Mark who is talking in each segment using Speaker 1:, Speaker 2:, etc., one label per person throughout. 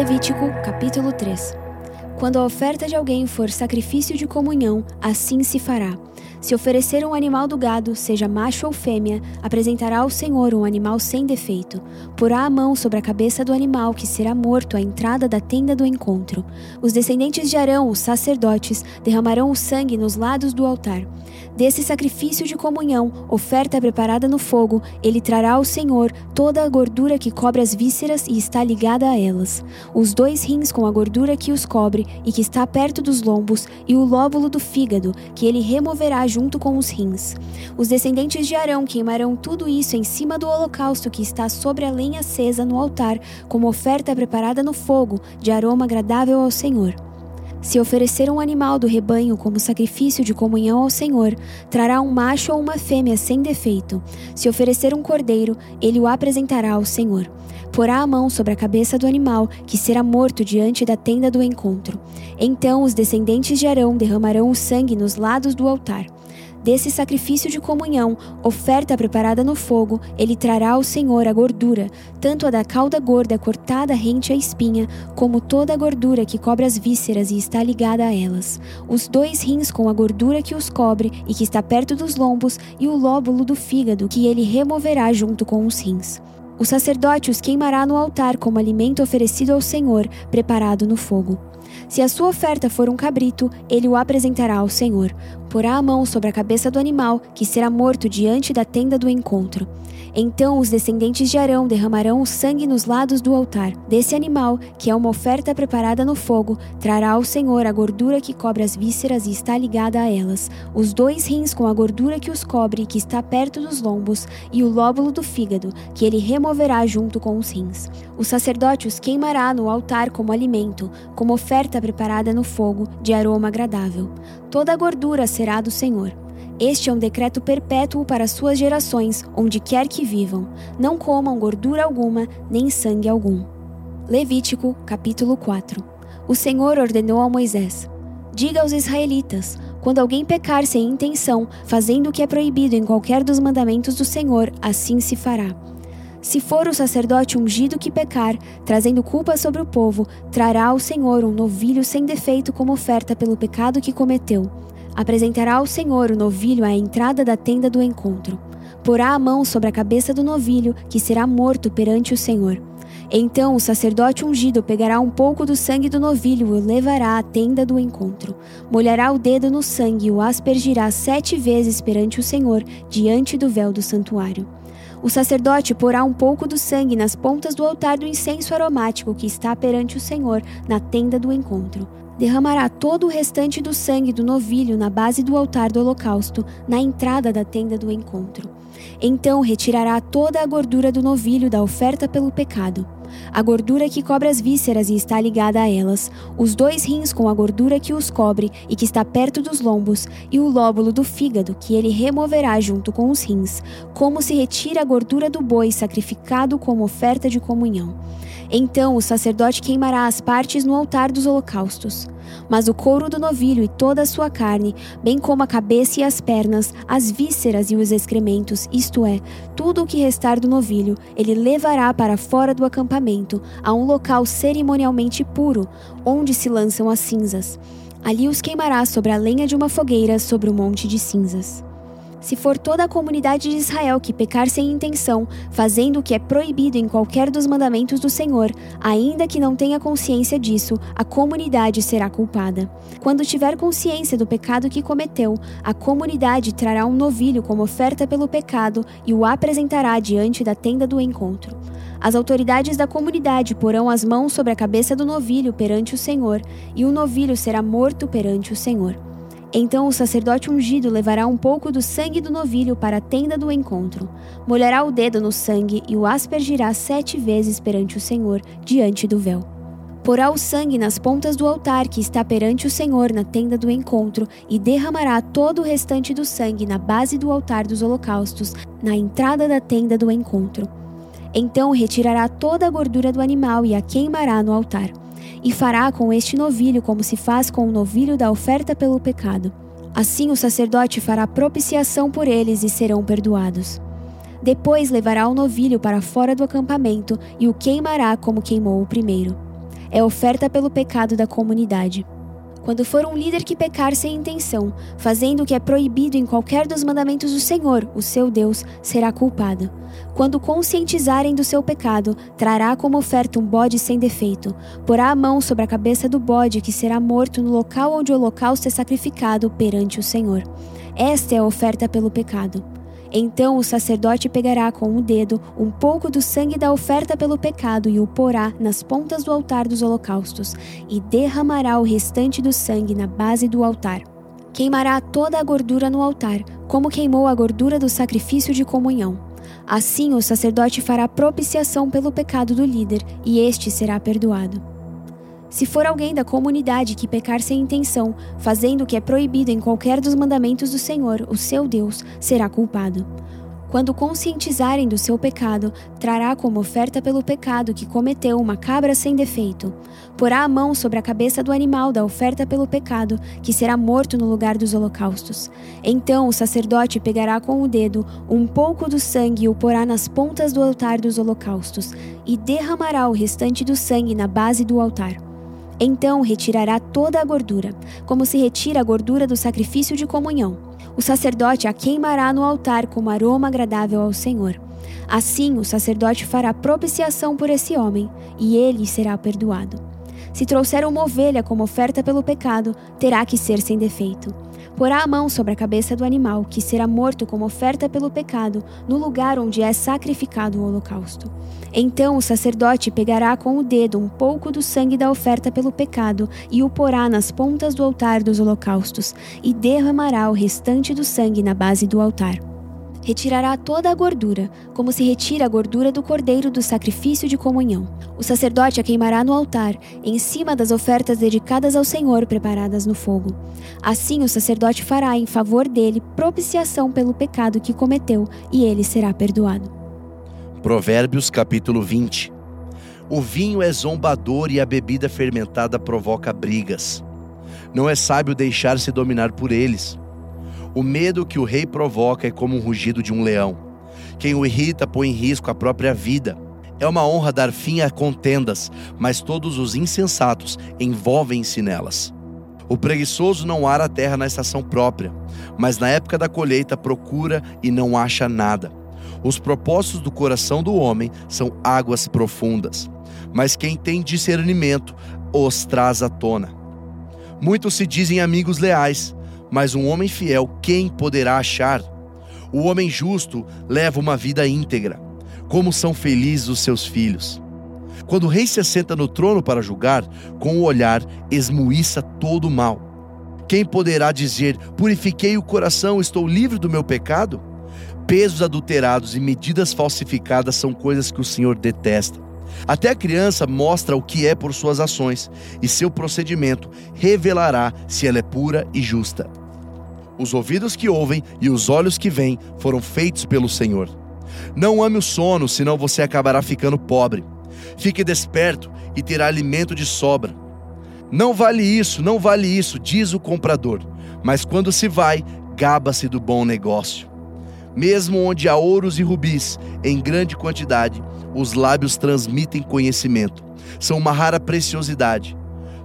Speaker 1: Levítico, capítulo 3. Quando a oferta de alguém for sacrifício de comunhão, assim se fará. Se oferecer um animal do gado, seja macho ou fêmea, apresentará ao Senhor um animal sem defeito. Porá a mão sobre a cabeça do animal, que será morto à entrada da tenda do encontro. Os descendentes de Arão, os sacerdotes, derramarão o sangue nos lados do altar. Desse sacrifício de comunhão, oferta preparada no fogo, ele trará ao Senhor toda a gordura que cobre as vísceras e está ligada a elas, os dois rins com a gordura que os cobre e que está perto dos lombos, e o lóbulo do fígado, que ele removerá junto com os rins. Os descendentes de Arão queimarão tudo isso em cima do holocausto que está sobre a lenha acesa no altar, como oferta preparada no fogo, de aroma agradável ao Senhor. Se oferecer um animal do rebanho como sacrifício de comunhão ao Senhor, trará um macho ou uma fêmea sem defeito. Se oferecer um cordeiro, ele o apresentará ao Senhor. Porá a mão sobre a cabeça do animal, que será morto diante da tenda do encontro. Então os descendentes de Arão derramarão o sangue nos lados do altar. Desse sacrifício de comunhão, oferta preparada no fogo, ele trará ao Senhor a gordura, tanto a da cauda gorda cortada rente à espinha, como toda a gordura que cobre as vísceras e está ligada a elas, os dois rins com a gordura que os cobre e que está perto dos lombos, e o lóbulo do fígado que ele removerá junto com os rins. O sacerdote os queimará no altar como alimento oferecido ao Senhor, preparado no fogo. Se a sua oferta for um cabrito, ele o apresentará ao Senhor. Porá a mão sobre a cabeça do animal, que será morto diante da tenda do encontro. Então os descendentes de Arão derramarão o sangue nos lados do altar. Desse animal, que é uma oferta preparada no fogo, trará ao Senhor a gordura que cobre as vísceras e está ligada a elas, os dois rins com a gordura que os cobre que está perto dos lombos, e o lóbulo do fígado, que ele removerá junto com os rins. O sacerdote os queimará no altar como alimento, como oferta preparada no fogo, de aroma agradável. Toda a gordura será do Senhor. Este é um decreto perpétuo para suas gerações, onde quer que vivam. Não comam gordura alguma, nem sangue algum. Levítico, capítulo 4. O Senhor ordenou a Moisés: Diga aos israelitas: quando alguém pecar sem intenção, fazendo o que é proibido em qualquer dos mandamentos do Senhor, assim se fará. Se for o sacerdote ungido que pecar, trazendo culpa sobre o povo, trará ao Senhor um novilho sem defeito como oferta pelo pecado que cometeu apresentará ao Senhor o novilho à entrada da tenda do encontro. Porá a mão sobre a cabeça do novilho, que será morto perante o Senhor. Então o sacerdote ungido pegará um pouco do sangue do novilho e o levará à tenda do encontro. Molhará o dedo no sangue e o aspergirá sete vezes perante o Senhor, diante do véu do santuário. O sacerdote porá um pouco do sangue nas pontas do altar do incenso aromático que está perante o Senhor, na tenda do encontro derramará todo o restante do sangue do novilho na base do altar do holocausto, na entrada da tenda do encontro. Então retirará toda a gordura do novilho da oferta pelo pecado, a gordura que cobre as vísceras e está ligada a elas, os dois rins com a gordura que os cobre e que está perto dos lombos, e o lóbulo do fígado que ele removerá junto com os rins, como se retira a gordura do boi sacrificado como oferta de comunhão. Então o sacerdote queimará as partes no altar dos holocaustos. Mas o couro do novilho e toda a sua carne, bem como a cabeça e as pernas, as vísceras e os excrementos, isto é, tudo o que restar do novilho, ele levará para fora do acampamento, a um local cerimonialmente puro, onde se lançam as cinzas. Ali os queimará sobre a lenha de uma fogueira sobre o monte de cinzas. Se for toda a comunidade de Israel que pecar sem intenção, fazendo o que é proibido em qualquer dos mandamentos do Senhor, ainda que não tenha consciência disso, a comunidade será culpada. Quando tiver consciência do pecado que cometeu, a comunidade trará um novilho como oferta pelo pecado e o apresentará diante da tenda do encontro. As autoridades da comunidade porão as mãos sobre a cabeça do novilho perante o Senhor, e o novilho será morto perante o Senhor. Então o sacerdote ungido levará um pouco do sangue do novilho para a tenda do encontro, molhará o dedo no sangue e o aspergirá sete vezes perante o Senhor, diante do véu. Porá o sangue nas pontas do altar que está perante o Senhor na tenda do encontro e derramará todo o restante do sangue na base do altar dos holocaustos, na entrada da tenda do encontro. Então retirará toda a gordura do animal e a queimará no altar e fará com este novilho como se faz com o novilho da oferta pelo pecado. Assim o sacerdote fará propiciação por eles e serão perdoados. Depois levará o novilho para fora do acampamento e o queimará como queimou o primeiro. é oferta pelo pecado da comunidade. Quando for um líder que pecar sem intenção, fazendo o que é proibido em qualquer dos mandamentos do Senhor, o seu Deus, será culpado. Quando conscientizarem do seu pecado, trará como oferta um bode sem defeito. Porá a mão sobre a cabeça do bode, que será morto no local onde o holocausto é sacrificado perante o Senhor. Esta é a oferta pelo pecado. Então o sacerdote pegará com o dedo um pouco do sangue da oferta pelo pecado e o porá nas pontas do altar dos holocaustos, e derramará o restante do sangue na base do altar. Queimará toda a gordura no altar, como queimou a gordura do sacrifício de comunhão. Assim o sacerdote fará propiciação pelo pecado do líder, e este será perdoado. Se for alguém da comunidade que pecar sem intenção, fazendo o que é proibido em qualquer dos mandamentos do Senhor, o seu Deus, será culpado. Quando conscientizarem do seu pecado, trará como oferta pelo pecado que cometeu uma cabra sem defeito. Porá a mão sobre a cabeça do animal da oferta pelo pecado, que será morto no lugar dos holocaustos. Então o sacerdote pegará com o dedo um pouco do sangue e o porá nas pontas do altar dos holocaustos, e derramará o restante do sangue na base do altar. Então retirará toda a gordura, como se retira a gordura do sacrifício de comunhão. O sacerdote a queimará no altar como aroma agradável ao Senhor. Assim, o sacerdote fará propiciação por esse homem, e ele será perdoado. Se trouxer uma ovelha como oferta pelo pecado, terá que ser sem defeito. Porá a mão sobre a cabeça do animal, que será morto como oferta pelo pecado, no lugar onde é sacrificado o holocausto. Então o sacerdote pegará com o dedo um pouco do sangue da oferta pelo pecado e o porá nas pontas do altar dos holocaustos, e derramará o restante do sangue na base do altar. Retirará toda a gordura, como se retira a gordura do cordeiro do sacrifício de comunhão. O sacerdote a queimará no altar, em cima das ofertas dedicadas ao Senhor preparadas no fogo. Assim o sacerdote fará em favor dele propiciação pelo pecado que cometeu, e ele será perdoado.
Speaker 2: Provérbios capítulo 20 O vinho é zombador e a bebida fermentada provoca brigas. Não é sábio deixar-se dominar por eles. O medo que o rei provoca é como o rugido de um leão. Quem o irrita põe em risco a própria vida. É uma honra dar fim a contendas, mas todos os insensatos envolvem-se nelas. O preguiçoso não ara a terra na estação própria, mas na época da colheita procura e não acha nada. Os propósitos do coração do homem são águas profundas, mas quem tem discernimento os traz à tona. Muitos se dizem amigos leais, mas um homem fiel quem poderá achar? O homem justo leva uma vida íntegra. Como são felizes os seus filhos. Quando o rei se assenta no trono para julgar, com o olhar esmuiça todo o mal. Quem poderá dizer: Purifiquei o coração, estou livre do meu pecado? Pesos adulterados e medidas falsificadas são coisas que o Senhor detesta. Até a criança mostra o que é por suas ações, e seu procedimento revelará se ela é pura e justa. Os ouvidos que ouvem e os olhos que veem foram feitos pelo Senhor. Não ame o sono, senão você acabará ficando pobre. Fique desperto e terá alimento de sobra. Não vale isso, não vale isso, diz o comprador. Mas quando se vai, gaba-se do bom negócio. Mesmo onde há ouros e rubis em grande quantidade, os lábios transmitem conhecimento. São uma rara preciosidade.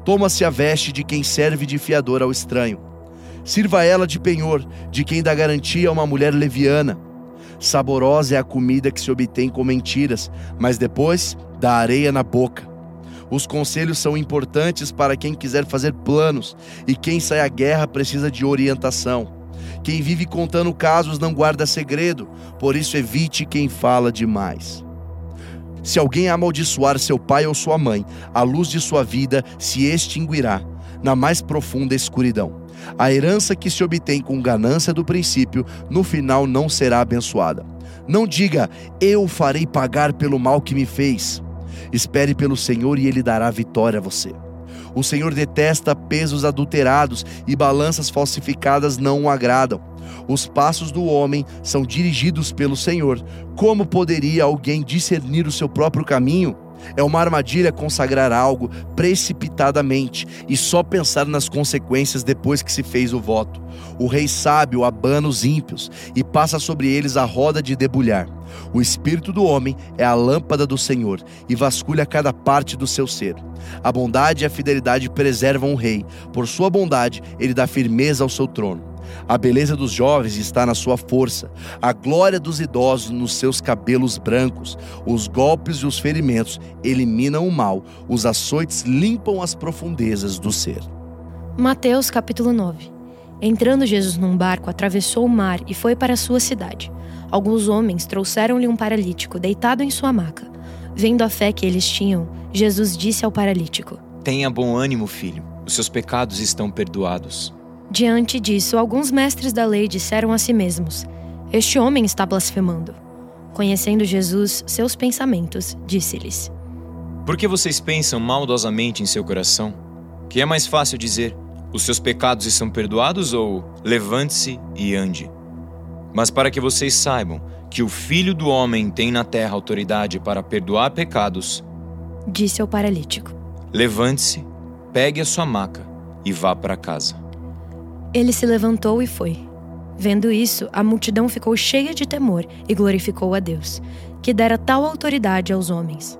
Speaker 2: Toma-se a veste de quem serve de fiador ao estranho Sirva ela de penhor, de quem dá garantia a uma mulher leviana. Saborosa é a comida que se obtém com mentiras, mas depois dá areia na boca. Os conselhos são importantes para quem quiser fazer planos, e quem sai à guerra precisa de orientação. Quem vive contando casos não guarda segredo, por isso evite quem fala demais. Se alguém amaldiçoar seu pai ou sua mãe, a luz de sua vida se extinguirá na mais profunda escuridão. A herança que se obtém com ganância do princípio, no final não será abençoada. Não diga, eu farei pagar pelo mal que me fez. Espere pelo Senhor e Ele dará vitória a você. O Senhor detesta pesos adulterados e balanças falsificadas não o agradam. Os passos do homem são dirigidos pelo Senhor. Como poderia alguém discernir o seu próprio caminho? É uma armadilha consagrar algo precipitadamente e só pensar nas consequências depois que se fez o voto. O rei sábio abana os ímpios e passa sobre eles a roda de debulhar. O espírito do homem é a lâmpada do Senhor e vasculha cada parte do seu ser. A bondade e a fidelidade preservam o rei, por sua bondade ele dá firmeza ao seu trono. A beleza dos jovens está na sua força, a glória dos idosos nos seus cabelos brancos. Os golpes e os ferimentos eliminam o mal, os açoites limpam as profundezas do ser.
Speaker 3: Mateus capítulo 9 Entrando Jesus num barco, atravessou o mar e foi para a sua cidade. Alguns homens trouxeram-lhe um paralítico deitado em sua maca. Vendo a fé que eles tinham, Jesus disse ao paralítico:
Speaker 4: Tenha bom ânimo, filho, os seus pecados estão perdoados.
Speaker 3: Diante disso, alguns mestres da lei disseram a si mesmos: Este homem está blasfemando. Conhecendo Jesus, seus pensamentos, disse-lhes:
Speaker 4: Por que vocês pensam maldosamente em seu coração? Que é mais fácil dizer: Os seus pecados estão perdoados ou levante-se e ande? Mas para que vocês saibam que o Filho do Homem tem na terra autoridade para perdoar pecados,
Speaker 3: disse ao paralítico:
Speaker 4: Levante-se, pegue a sua maca e vá para casa.
Speaker 3: Ele se levantou e foi. Vendo isso, a multidão ficou cheia de temor e glorificou a Deus, que dera tal autoridade aos homens.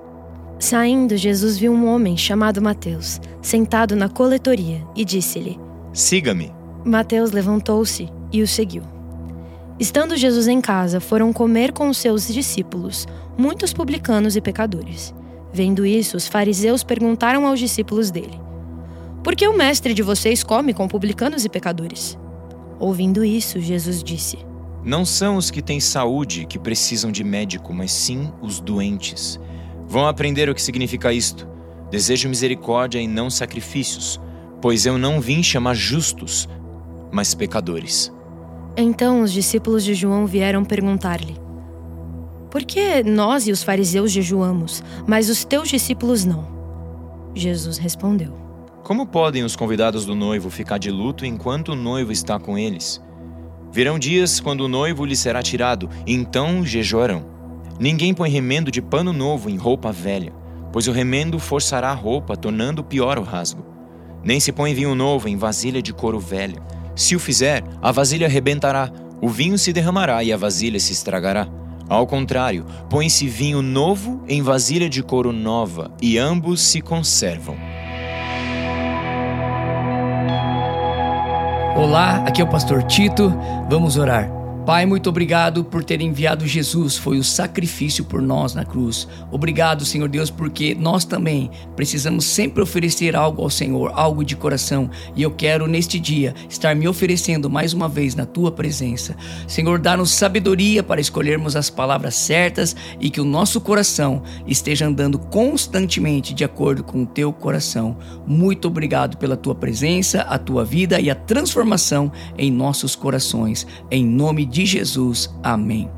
Speaker 3: Saindo, Jesus viu um homem chamado Mateus, sentado na coletoria, e disse-lhe:
Speaker 4: Siga-me.
Speaker 3: Mateus levantou-se e o seguiu. Estando Jesus em casa, foram comer com os seus discípulos, muitos publicanos e pecadores. Vendo isso, os fariseus perguntaram aos discípulos dele: por que o mestre de vocês come com publicanos e pecadores? Ouvindo isso, Jesus disse:
Speaker 4: Não são os que têm saúde que precisam de médico, mas sim os doentes. Vão aprender o que significa isto. Desejo misericórdia e não sacrifícios, pois eu não vim chamar justos, mas pecadores.
Speaker 3: Então os discípulos de João vieram perguntar-lhe: Por que nós e os fariseus jejuamos, mas os teus discípulos não? Jesus respondeu:
Speaker 4: como podem os convidados do noivo ficar de luto enquanto o noivo está com eles? Virão dias quando o noivo lhe será tirado, então jejuarão. Ninguém põe remendo de pano novo em roupa velha, pois o remendo forçará a roupa, tornando pior o rasgo. Nem se põe vinho novo em vasilha de couro velha. Se o fizer, a vasilha arrebentará, o vinho se derramará e a vasilha se estragará. Ao contrário, põe-se vinho novo em vasilha de couro nova, e ambos se conservam.
Speaker 5: Olá, aqui é o pastor Tito. Vamos orar. Pai, muito obrigado por ter enviado Jesus, foi o sacrifício por nós na cruz. Obrigado, Senhor Deus, porque nós também precisamos sempre oferecer algo ao Senhor, algo de coração, e eu quero neste dia estar me oferecendo mais uma vez na tua presença. Senhor, dá-nos sabedoria para escolhermos as palavras certas e que o nosso coração esteja andando constantemente de acordo com o teu coração. Muito obrigado pela tua presença, a tua vida e a transformação em nossos corações. Em nome de de Jesus. Amém.